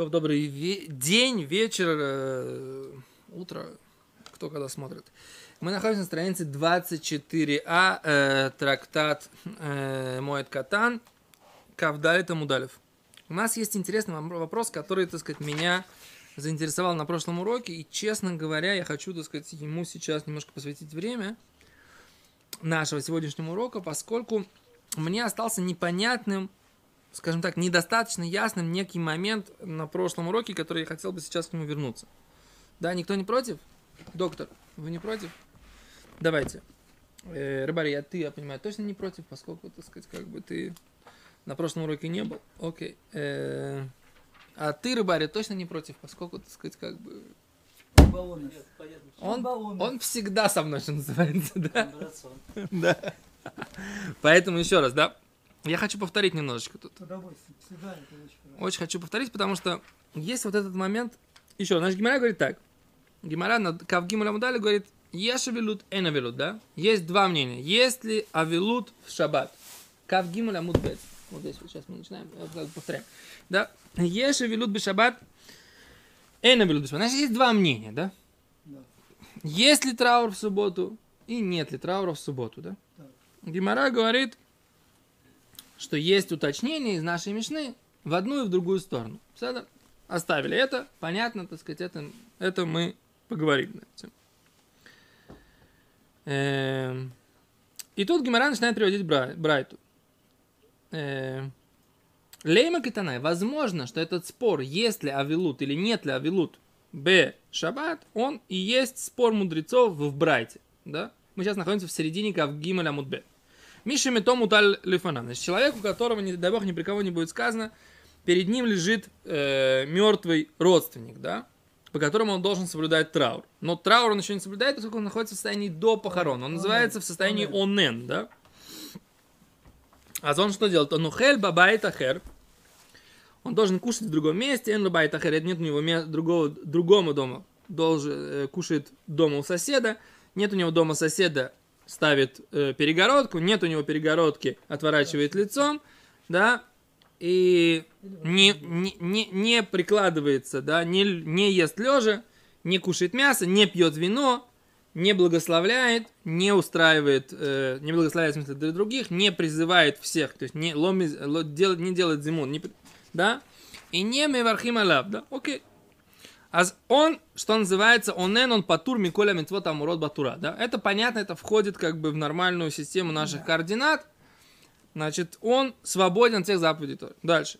То добрый ве- день, вечер, э, утро, кто когда смотрит. Мы находимся на странице 24а, э, трактат э, Моет Катан, Кавдали Тамудалев. У нас есть интересный вопрос, который, так сказать, меня заинтересовал на прошлом уроке, и, честно говоря, я хочу, так сказать, ему сейчас немножко посвятить время нашего сегодняшнего урока, поскольку мне остался непонятным, скажем так, недостаточно ясным некий момент на прошлом уроке, который я хотел бы сейчас к нему вернуться. Да, никто не против? Доктор, вы не против? Давайте. Э, Рыбари, а ты, я понимаю, точно не против, поскольку, так сказать, как бы ты на прошлом уроке не был. Окей. Э, а ты, Рыбари, точно не против, поскольку, так сказать, как бы... Баллонов. Он, Баллонов. он всегда со мной, что называется, да? Да. Поэтому еще раз, да? Я хочу повторить немножечко тут. Это очень хочу повторить, потому что есть вот этот момент. Еще, наш Гимара говорит так. Гимара на Кавгиму Ламудали говорит, ешь авилут, эн авилут, да? Есть два мнения. Есть ли авилут в шаббат? Кавгиму Ламудбет. Вот здесь вот сейчас мы начинаем, повторяем. Да? Ешь авилут бешаббат, эн авилут бешаббат. Значит, есть два мнения, да? Да. Есть ли траур в субботу и нет ли траура в субботу, да? Так. Гимара говорит, что есть уточнение из нашей Мишны в одну и в другую сторону. Все, Оставили это, понятно, так сказать, это, это мы поговорили на этим. Эм, И тут Гимара начинает приводить Бра- Брайту. Эм, Лейма Китанай, возможно, что этот спор, есть ли авилут или нет ли авилут Б. Шаббат, он и есть спор мудрецов в Брайте. Да? Мы сейчас находимся в середине Кавгималя Мудбе. Миша Метом Уталь Лифана. Значит, человек, у которого, не дай бог, ни при кого не будет сказано, перед ним лежит э, мертвый родственник, да, по которому он должен соблюдать траур. Но траур он еще не соблюдает, поскольку он находится в состоянии до похорон. Он называется в состоянии онен, да. А он что делает? Он ухель бабайт ахер. Он должен кушать в другом месте. Эн. Это Нет у него другого, другому дома. Должен, э, кушает дома у соседа. Нет у него дома соседа, ставит э, перегородку. Нет у него перегородки, отворачивает лицом. Да, и не, не, не, не прикладывается, да, не, не ест лежа, не кушает мясо, не пьет вино, не благословляет, не устраивает, э, не благословляет в смысле для других, не призывает всех, то есть не, ломиз, ло- дел- не делает зимун, не, да, и не мевархим алаб, да, окей. А он, что называется, онен, он патур миколя митцвот амурот батура, да, это понятно, это входит как бы в нормальную систему наших координат, Значит, он свободен от всех заповедей. Дальше.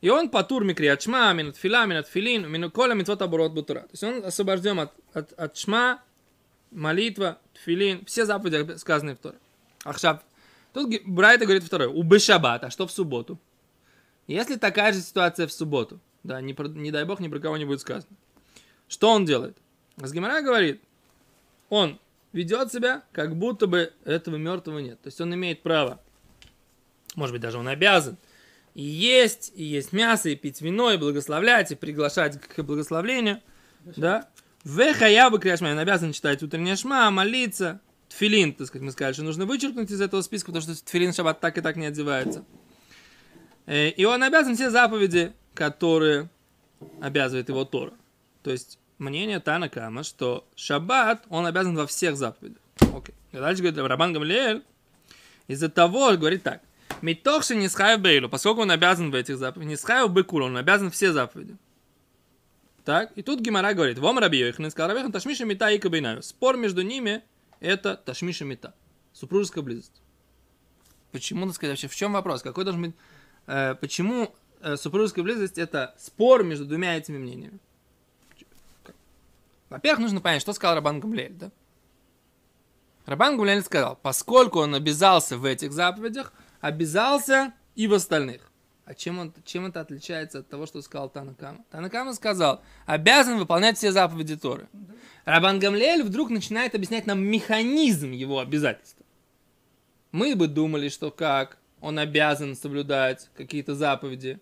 И он патур микриат шма, минут фила, минут филин, минут коля митцвот оборот бутура. То есть он освобожден от, от, от шма, молитва, тфилин, все заповеди, сказанные в Торе. Ахшаб. Тут Брайта говорит второе. У а что в субботу? Если такая же ситуация в субботу, да, не, про- не дай бог, ни про кого не будет сказано. Что он делает? Асгимара говорит, он ведет себя, как будто бы этого мертвого нет. То есть он имеет право, может быть, даже он обязан, и есть, и есть мясо, и пить вино, и благословлять, и приглашать к благословлению. Да? В хаябы кряшма, он обязан читать утреннее шма, молиться. Тфилин, так сказать, мы сказали, что нужно вычеркнуть из этого списка, потому что тфилин шаббат так и так не одевается. Э, И он обязан все заповеди, которые обязывает его Тора. То есть мнение Танакама, что шаббат, он обязан во всех заповедях. Окей. И дальше говорит Рабан Гамлиэль, из-за того, говорит так, Митохши не бейлу, поскольку он обязан в этих заповедях, не схаю бекулу, он обязан все заповеди. Так, и тут Гимара говорит, вом раби Йоханан сказал Рабихан Ташмиша Мита и Кабинаю. Спор между ними это Ташмиша Мита, супружеская близость. Почему, так сказать, вообще, в чем вопрос? Какой должен быть, э, почему супружеская близость это спор между двумя этими мнениями? Во-первых, нужно понять, что сказал Рабан Гамлиэль, да? Рабан Гамлиэль сказал, поскольку он обязался в этих заповедях, обязался и в остальных. А чем, он, чем это отличается от того, что сказал Танакама? Танакама сказал, обязан выполнять все заповеди Торы. Рабан Гамлиэль вдруг начинает объяснять нам механизм его обязательства. Мы бы думали, что как он обязан соблюдать какие-то заповеди.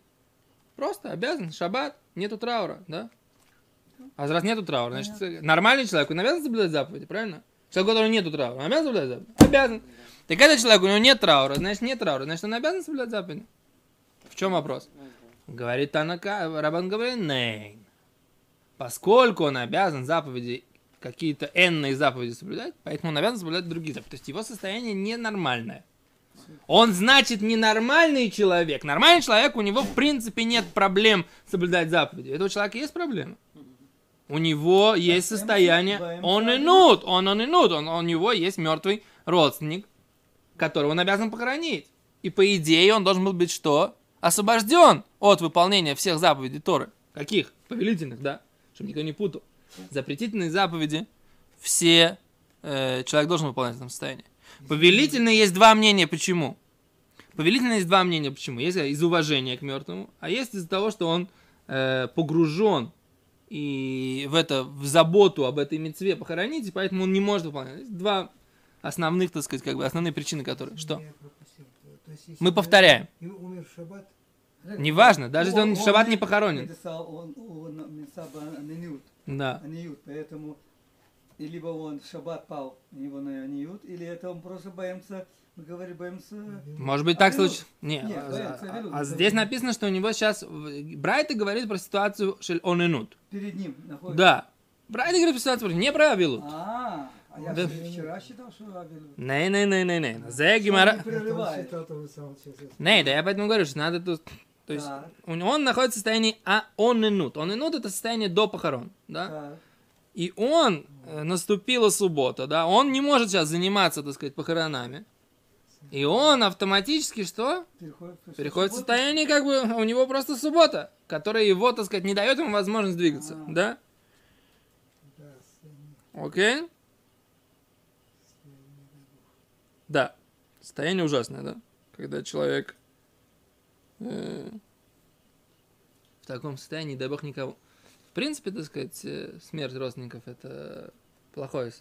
Просто обязан, шаббат, нету траура, да? А раз нету траура, значит, нормальный человек, он обязан соблюдать заповеди, правильно? Человек, у которого нету траура, он обязан соблюдать заповеди? Обязан. Так этот человек, у него нет траура, значит, нет траура, значит, он обязан соблюдать заповеди. В чем вопрос? Говорит Танака, Рабан говорит, нейн. Поскольку он обязан заповеди, какие-то энные заповеди соблюдать, поэтому он обязан соблюдать другие заповеди. То есть его состояние ненормальное. Он, значит, ненормальный человек. Нормальный человек, у него, в принципе, нет проблем соблюдать заповеди. У этого человека есть проблемы. У него есть состояние, он и нут, он, он и нут, он, у него есть мертвый родственник, которого он обязан похоронить. И по идее он должен был быть что? Освобожден от выполнения всех заповедей Торы. Каких? Повелительных, да? Чтобы никто не путал. Запретительные заповеди все э, человек должен выполнять в этом состоянии. Повелительные есть два мнения, почему. Повелительные есть два мнения, почему. Есть из уважения к мертвому, а есть из-за того, что он э, погружен и в это, в заботу об этой мецве похоронить, и поэтому он не может выполнять. Есть два основных, так сказать, как бы основные причины, которые. Что? Есть, Мы повторяем. Шаббат. Неважно, даже если он в шаббат не похоронен. Он, он Да. поэтому и либо он в шаббат пал, у него на аниют, или это он просто боимся, мы говорим, боимся... Может быть, так случилось. Не, Нет, а, боятся а- Авилут. а здесь написано, что у него сейчас. Брайта говорит про ситуацию шель он инут. Перед ним находится. Да. Брайта говорит про ситуацию не про Авилут. А, а я Да. вчера считал, что Авилут. Не, не, не, не, не. Зе гемора. Не да я поэтому говорю, что надо тут. То есть него- он находится в состоянии а он инут. Он инут это состояние до похорон, да? Так. И он э, наступила суббота, да? Он не может сейчас заниматься, так сказать, похоронами. И он автоматически что? Переходит, Переходит в состояние, как бы, у него просто суббота, которая его, так сказать, не дает ему возможность двигаться, А. да? Окей? Да. Состояние ужасное, да? Когда человек э, в таком состоянии, дай бог никого. Принципе, так сказать, э, смерть родственников это плохое,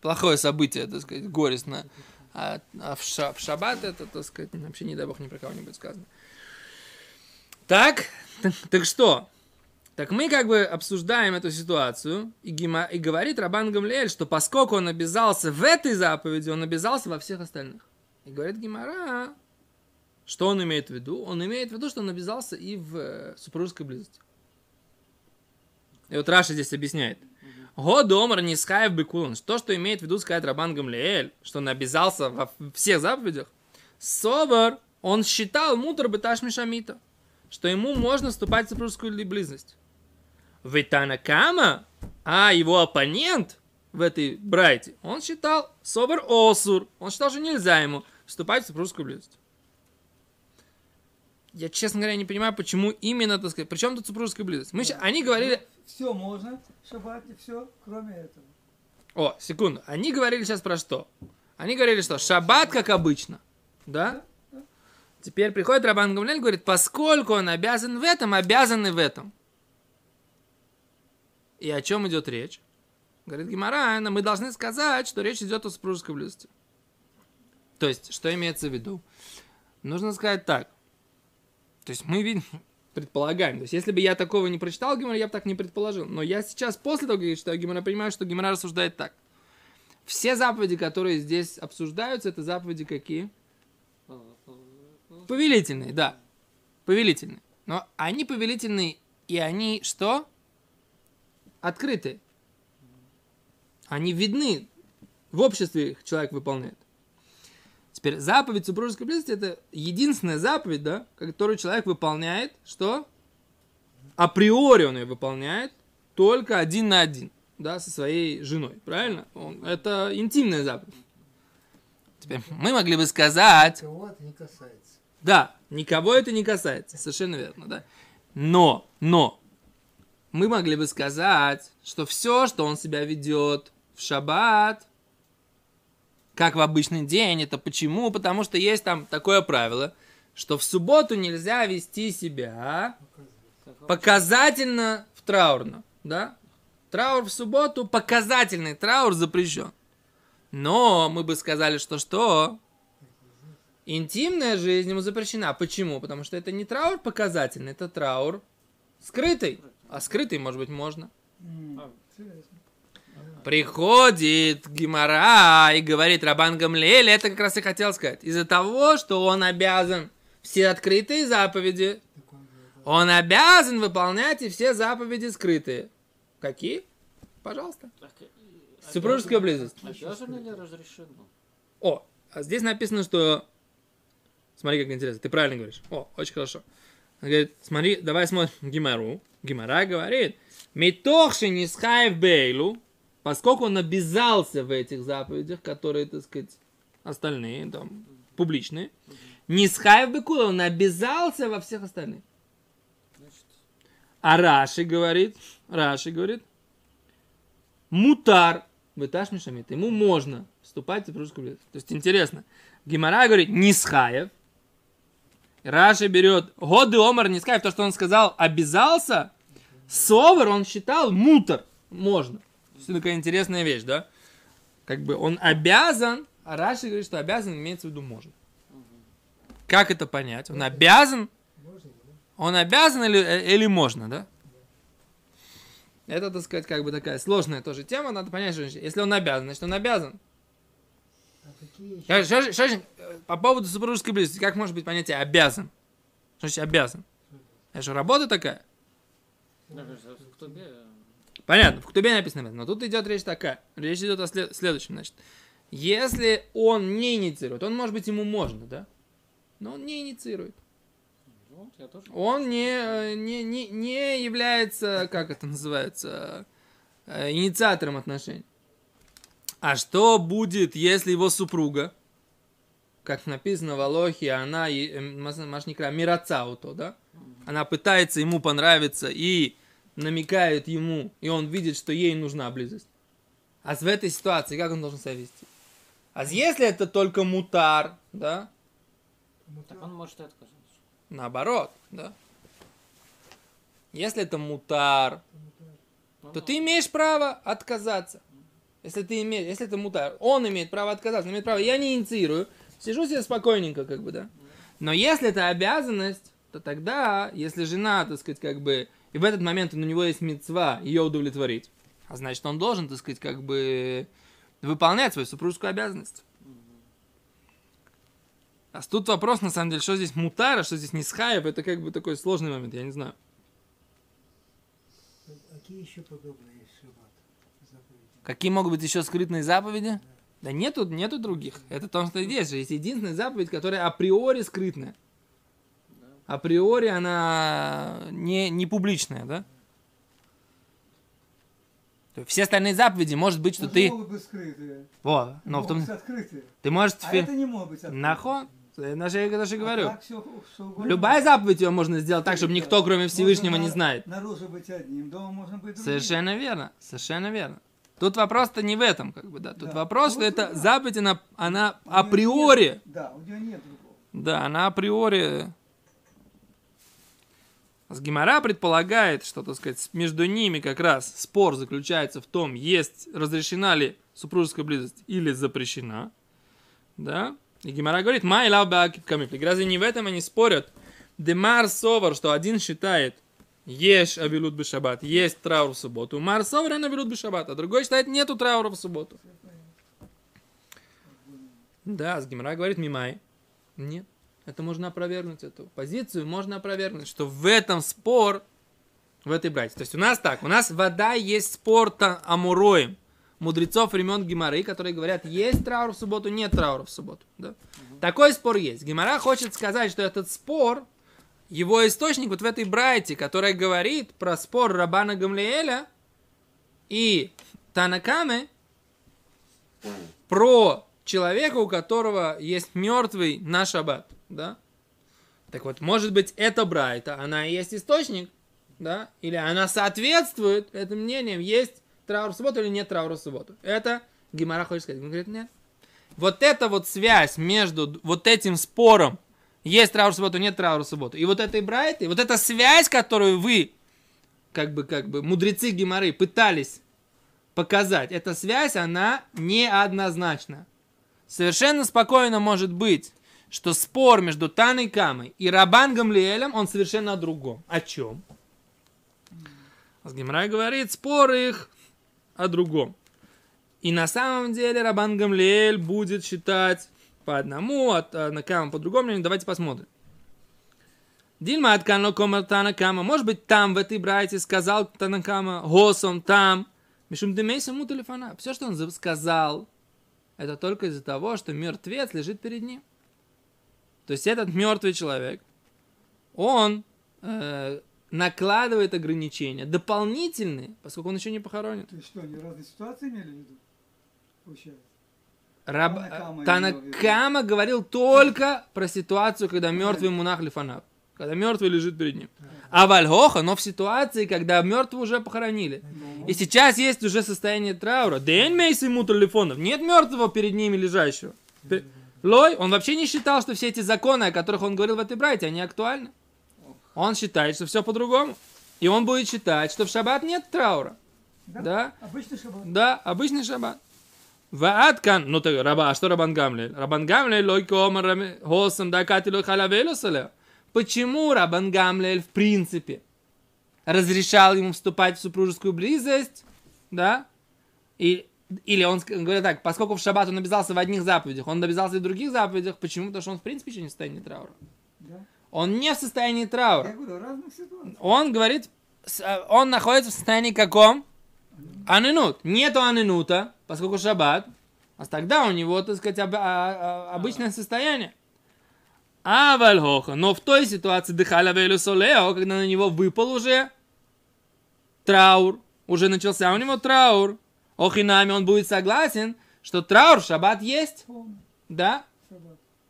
плохое событие, так сказать, горестно. А, а в, ша- в шаббат это, так сказать, вообще, не дай бог, ни про кого не будет сказано. Так, так, так что? Так мы как бы обсуждаем эту ситуацию, и, Гима, и говорит Рабан Гамлиэль, что поскольку он обязался в этой заповеди, он обязался во всех остальных. И говорит Гимара, что он имеет в виду? Он имеет в виду, что он обязался и в э, супружеской близости. И вот Раша здесь объясняет. Годомар не скаев бекулан. То, что имеет в виду сказать Рабан Гамлиэль, что он обязался во всех заповедях. Собор, он считал мутр беташ мишамита, что ему можно вступать в супружескую ли- близость. Витана Кама, а его оппонент в этой брайте, он считал собор осур. Он считал, что нельзя ему вступать в супружескую близость. Я, честно говоря, не понимаю, почему именно, так сказать, причем тут супружеская близость. Мы ща- они говорили, Все можно в шаббате, все, кроме этого. О, секунду. Они говорили сейчас про что? Они говорили, что шаббат, как обычно. Да? Теперь приходит Рабан Гамлель и говорит, поскольку он обязан в этом, обязан и в этом. И о чем идет речь? Говорит Гимара, мы должны сказать, что речь идет о супружеской близости. То есть, что имеется в виду? Нужно сказать так. То есть, мы видим, предполагаем. То есть, если бы я такого не прочитал Гимара, я бы так не предположил. Но я сейчас, после того, как я читаю Гимара, понимаю, что Гимара рассуждает так. Все заповеди, которые здесь обсуждаются, это заповеди какие? Повелительные, да. Повелительные. Но они повелительные, и они что? Открытые. Они видны. В обществе их человек выполняет. Теперь заповедь супружеской близости это единственная заповедь, да, которую человек выполняет, что? Априори он ее выполняет только один на один, да, со своей женой, правильно? Он, это интимная заповедь. Теперь мы могли бы сказать, Кого это не касается. да, никого это не касается, совершенно верно, да. Но, но, мы могли бы сказать, что все, что он себя ведет в шаббат, как в обычный день, это почему? Потому что есть там такое правило, что в субботу нельзя вести себя показательно в траурно, да? Траур в субботу, показательный траур запрещен. Но мы бы сказали, что что? Интимная жизнь ему запрещена. Почему? Потому что это не траур показательный, это траур скрытый. А скрытый, может быть, можно. Интересно. Приходит Гимара и говорит Рабан Гамлиэль, это как раз и хотел сказать. Из-за того, что он обязан все открытые заповеди Он обязан выполнять и все заповеди скрытые. Какие? Пожалуйста. Так, Супружеская близость. Обязан или разрешено? О, а здесь написано, что... Смотри, как интересно. Ты правильно говоришь. О, очень хорошо. Он говорит, смотри, давай смотрим Гимару. Гимара говорит, Митохши нисхаев бейлу, поскольку он обязался в этих заповедях, которые, так сказать, остальные, там, публичные, нисхаев бекула, он обязался во всех остальных. А Раши говорит, Раши говорит, мутар, быташ мишамит, ему можно вступать в супружескую близость. То есть интересно, Гимара говорит нисхаев, Раши берет годы омар нисхаев, то, что он сказал, обязался, совар он считал мутар, можно. Это такая интересная вещь, да? Как бы он обязан, а Раши говорит, что обязан имеется в виду можно. Как это понять? Он обязан он обязан или, э, или можно, да? Это, так сказать, как бы такая сложная тоже тема, надо понять, что если он обязан, значит он обязан. А? Что- что- что по поводу супружеской близости, как может быть понятие обязан? Что значит обязан? Это же работа такая. э, Понятно, в Ктубе написано, но тут идет речь такая. Речь идет о след- следующем, значит. Если он не инициирует, он, может быть, ему можно, да? Но он не инициирует. тоже. Он не, э, не, не, не является, как это называется, э, инициатором отношений. А что будет, если его супруга, как написано в Алохе, она, э, машникра, мирацауто, да? Она пытается ему понравиться и намекает ему, и он видит, что ей нужна близость. А в этой ситуации как он должен себя вести? А если это только мутар, да? Так он может и отказаться. Наоборот, да? Если это мутар, Ну, то ты имеешь право отказаться. Если ты имеешь, если это мутар, он имеет право отказаться, он имеет право, я не инициирую, сижу себе спокойненько, как бы, да. Но если это обязанность, то тогда, если жена, так сказать, как бы, и в этот момент у него есть мецва ее удовлетворить, а значит, он должен, так сказать, как бы, выполнять свою супружескую обязанность. А тут вопрос, на самом деле, что здесь мутара, что здесь нисхаев, это как бы такой сложный момент, я не знаю. Какие еще подобные шаббат? заповеди? Какие могут быть еще скрытные заповеди? Да нету, нету других. Это то, что есть. Есть единственная заповедь, которая априори скрытная. Априори она не, не публичная, да? Все остальные заповеди, может быть, что Даже ты... могут быть скрытые. Во, но в могут том... быть открытые. Ты можешь... А это не может быть открыто. Нахон? Это же я даже говорю. А так всё- всё угодно. Любая заповедь ее можно сделать так, чтобы никто, кроме Можно Всевышнего, не на- знает. Наружу быть одним, дома можно быть другим. Совершенно верно, совершенно верно. Тут вопрос-то не в этом, как бы, да. Тут Да. вопрос, что Вот это да. заповедь, она, она У априори, нет- Да, у нее нет другого. да, она априори... Гимара предполагает, что, так сказать, между ними как раз спор заключается в том, есть, разрешена ли супружеская близость или запрещена, да. И Гимара говорит, май лав камифлик. Разве не в этом они спорят? Демар совар, что один считает, ешь авилут бы шаббат, есть траур в субботу. Мар совар на авилут бы шаббат, а другой считает, нету траура в субботу. Да, с Гимара говорит, мимай. Нет. Это можно опровергнуть, эту позицию можно опровергнуть, что в этом спор, в этой братье. То есть у нас так, у нас вода есть спор амуроем, мудрецов времен Гимары, которые говорят, есть траур в субботу, нет траура в субботу. Да? Такой спор есть. Гимара хочет сказать, что этот спор, его источник вот в этой брайте, которая говорит про спор Рабана Гамлиэля и Танакамы про человека, у которого есть мертвый на шаббат, да? Так вот, может быть, эта брайта, она и есть источник, да? Или она соответствует этим мнениям, есть траур в субботу или нет траура в субботу. Это Гимара хочет сказать. Он говорит, нет. Вот эта вот связь между вот этим спором, есть траур в субботу, нет траура в субботу, и вот этой брайтой, вот эта связь, которую вы, как бы, как бы, мудрецы Гимары пытались показать, эта связь, она неоднозначна. Совершенно спокойно может быть, что спор между Таной Камой и Рабан Гамлиэлем, он совершенно о другом. О чем? Гимрай говорит, спор их о другом. И на самом деле Рабан Гамлиэль будет считать по одному, а Тана Кама по другому. Давайте посмотрим. Дильма от Канло Комар Танакама. Может быть, там, в этой брайте, сказал Танакама, Госом, там. Мишум Демейса ему телефона. Все, что он за- сказал, это только из-за того, что мертвец лежит перед ним. То есть этот мертвый человек, он э, накладывает ограничения дополнительные, поскольку он еще не похоронен. То есть что, они разные ситуации имели в виду? Получается. Раб... Танакама Танакама говорил только про ситуацию, когда мертвый мунах лифанав. Когда мертвый лежит перед ним. А Вальхоха, но в ситуации, когда мертвого уже похоронили. И сейчас есть уже состояние траура. День мейс ему телефонов. Нет мертвого перед ними лежащего. Лой, он вообще не считал, что все эти законы, о которых он говорил в этой брате, они актуальны. Он считает, что все по-другому. И он будет считать, что в шаббат нет траура. Да? Да? Обычный шаббат. Да, обычный шаббат. Вааткан, ну так, раба, а что Рабан Гамлель? Рабан Гамлель, лой комар рами- госом да кати лой халавелю сале. Почему Рабан Гамлель в принципе разрешал ему вступать в супружескую близость, да? И, или он говорит так, поскольку в шаббат он обязался в одних заповедях, он обязался и в других заповедях, почему? Потому что он в принципе еще не в состоянии траура. Да? Он не в состоянии траура. Я говорю, разных ситуаций. Он говорит, э, он находится в состоянии каком? Анинут. Нету анинута, поскольку шаббат. А тогда у него, так сказать, об- а- а- обычное состояние. А вальхоха. Но в той ситуации дыхаля вейлю солео, когда на него выпал уже траур, уже начался у него траур. Охинами он будет согласен, что траур шаббат есть. Да?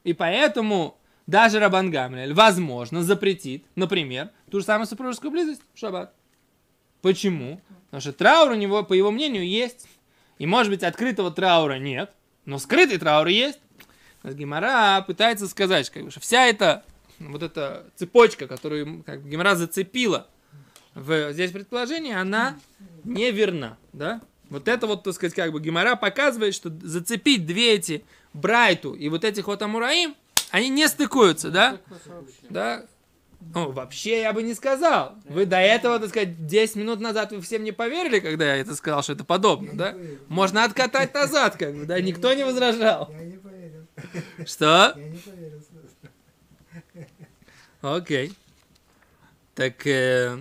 И поэтому даже Рабан Гамлиэль, возможно, запретит, например, ту же самую супружескую близость в шаббат. Почему? Потому что траур у него, по его мнению, есть. И, может быть, открытого траура нет, но скрытый траур есть. Гемора пытается сказать, как бы, что вся эта вот эта цепочка, которую как бы, Гемора зацепила в здесь предположение, она неверна, да? Вот это вот, так сказать, как бы Гемора показывает, что зацепить две эти Брайту и вот этих вот Амураим, они не стыкуются, да? Да? Ну, вообще я бы не сказал. Вы до этого, так сказать, 10 минут назад вы всем не поверили, когда я это сказал, что это подобно, да? Можно откатать назад, как бы, да? Никто не возражал. Я не поверил. Что? Я не поверил. Окей. Так, э,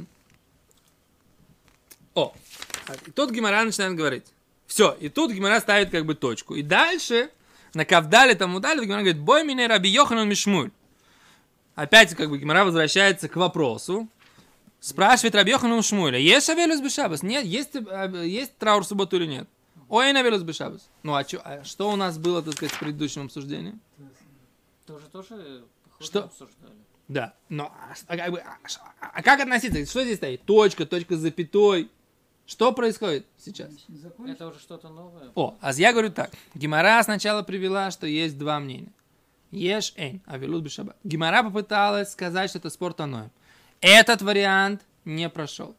и тут Гимара начинает говорить. Все, и тут Гимара ставит как бы точку. И дальше, на Кавдале там удали, Гимара говорит, бой меня Раби Йоханан Мишмуль. Опять как бы Гимара возвращается к вопросу. Спрашивает Раби Йоханан Шмуля, есть Авелюс Бешабас? Нет, есть, э, есть траур в субботу или нет? Ой, Авелюс Бешабас. Ну, а, чё- а что у нас было, так сказать, в предыдущем обсуждении? Тоже тоже Что? обсуждали. Да, но а, а а, а- а как относиться? Что здесь стоит? Точка, точка с запятой. Что происходит сейчас? Это уже что-то новое. О, а я говорю так. Гимара сначала привела, что есть два мнения. Ешь эйн, а велут бешаба. Гимара попыталась сказать, что это спорт аноем. Этот вариант не прошел.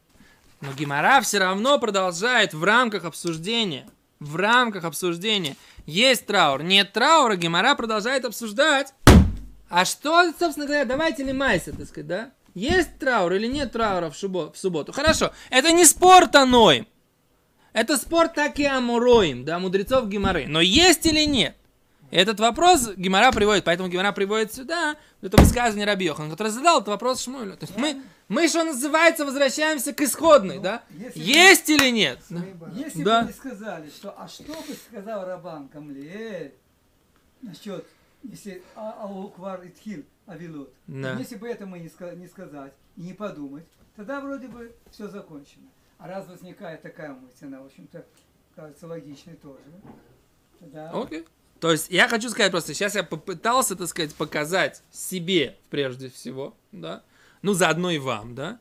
Но Гимара все равно продолжает в рамках обсуждения. В рамках обсуждения. Есть траур, нет траура, Гимара продолжает обсуждать. А что, собственно говоря, давайте лимайся, так сказать, да? Есть траур или нет траура в, шубо- в субботу? Хорошо, это не спорт аноем. Это спор так и амуроим, да, мудрецов Гимары. Но есть или нет? Этот вопрос Гимара приводит, поэтому Гимара приводит сюда это высказывание Раби Йохан, который задал этот вопрос Шмуэлю. То есть мы, мы, что называется, возвращаемся к исходной, да? если- Есть или нет? Если Да. бы не сказали, что а что бы сказал Рабан Камлиэль насчет, если а- Ауквар Итхил Авилот, Да. если бы это мы не, ска- не сказать и не подумать, тогда вроде бы все закончено. А раз возникает такая мысль, она, в общем-то, кажется логичной тоже, тогда Окей. То есть я хочу сказать просто, сейчас я попытался, так сказать, показать себе прежде всего, да, ну заодно и вам, да,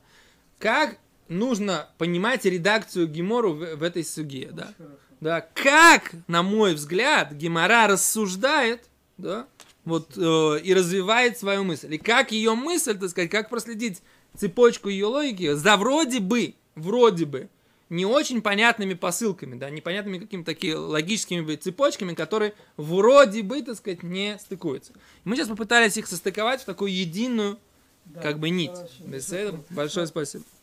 как нужно понимать редакцию Гемору в, в этой суге, да. очень хорошо. Да, как, на мой взгляд, Гемора рассуждает, да, вот, э, и развивает свою мысль. И как ее мысль, так сказать, как проследить цепочку ее логики за вроде бы, вроде бы, не очень понятными посылками, да, непонятными какими-то такими логическими цепочками, которые вроде бы, так сказать, не стыкуются. Мы сейчас попытались их состыковать в такую единую, Да, как бы, нить. хорошо. Без этого большое спасибо. Спасибо.